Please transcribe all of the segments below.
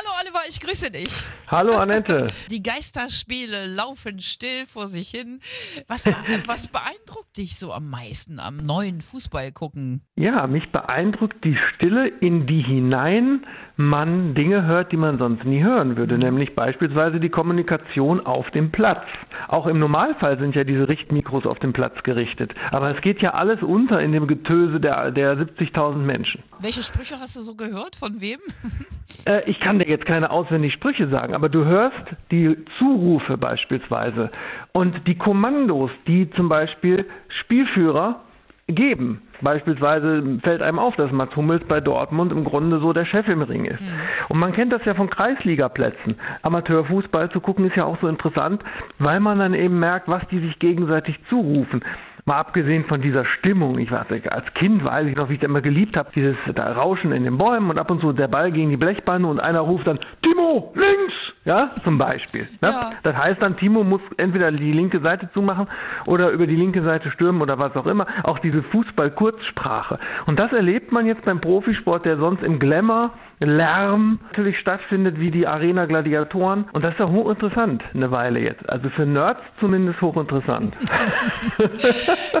Hallo Oliver, ich grüße dich. Hallo Annette. Die Geisterspiele laufen still vor sich hin. Was, was beeindruckt dich so am meisten am neuen Fußball gucken? Ja, mich beeindruckt die Stille, in die hinein man Dinge hört, die man sonst nie hören würde, nämlich beispielsweise die Kommunikation auf dem Platz. Auch im Normalfall sind ja diese Richtmikros auf dem Platz gerichtet, aber es geht ja alles unter in dem Getöse der, der 70.000 Menschen. Welche Sprüche hast du so gehört? Von wem? Äh, ich kann dir jetzt keine auswendig Sprüche sagen, aber du hörst die Zurufe beispielsweise und die Kommandos, die zum Beispiel Spielführer geben. Beispielsweise fällt einem auf, dass Mats Hummels bei Dortmund im Grunde so der Chef im Ring ist. Und man kennt das ja von Kreisligaplätzen. Amateurfußball zu gucken ist ja auch so interessant, weil man dann eben merkt, was die sich gegenseitig zurufen. Mal abgesehen von dieser Stimmung, ich weiß nicht, als Kind weiß ich noch, wie ich das immer geliebt habe, dieses da Rauschen in den Bäumen und ab und zu der Ball gegen die Blechbeine und einer ruft dann, Timo, links! Ja, zum Beispiel. Ne? Ja. Das heißt dann, Timo muss entweder die linke Seite zumachen oder über die linke Seite stürmen oder was auch immer. Auch diese Fußball-Kurzsprache. Und das erlebt man jetzt beim Profisport, der sonst im Glamour, Lärm natürlich stattfindet, wie die Arena-Gladiatoren. Und das ist ja hochinteressant, eine Weile jetzt. Also für Nerds zumindest hochinteressant.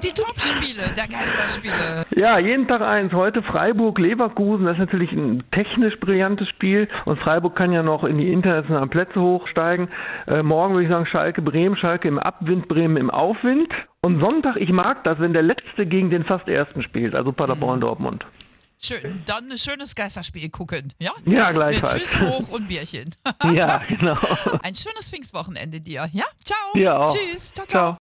Die Topspiele der Geisterspiele. Ja, jeden Tag eins. Heute Freiburg-Leverkusen. Das ist natürlich ein technisch brillantes Spiel. Und Freiburg kann ja noch in die internationalen Plätze hochsteigen. Äh, morgen würde ich sagen Schalke-Bremen. Schalke im Abwind, Bremen im Aufwind. Und Sonntag, ich mag das, wenn der Letzte gegen den fast Ersten spielt. Also Paderborn-Dortmund. Schön. Dann ein schönes Geisterspiel gucken. Ja? Ja, Mit gleichfalls. Füßen hoch und Bierchen. Ja, genau. Ein schönes Pfingstwochenende dir. Ja? Ciao. Auch. Tschüss. Ciao, ciao. Ciao.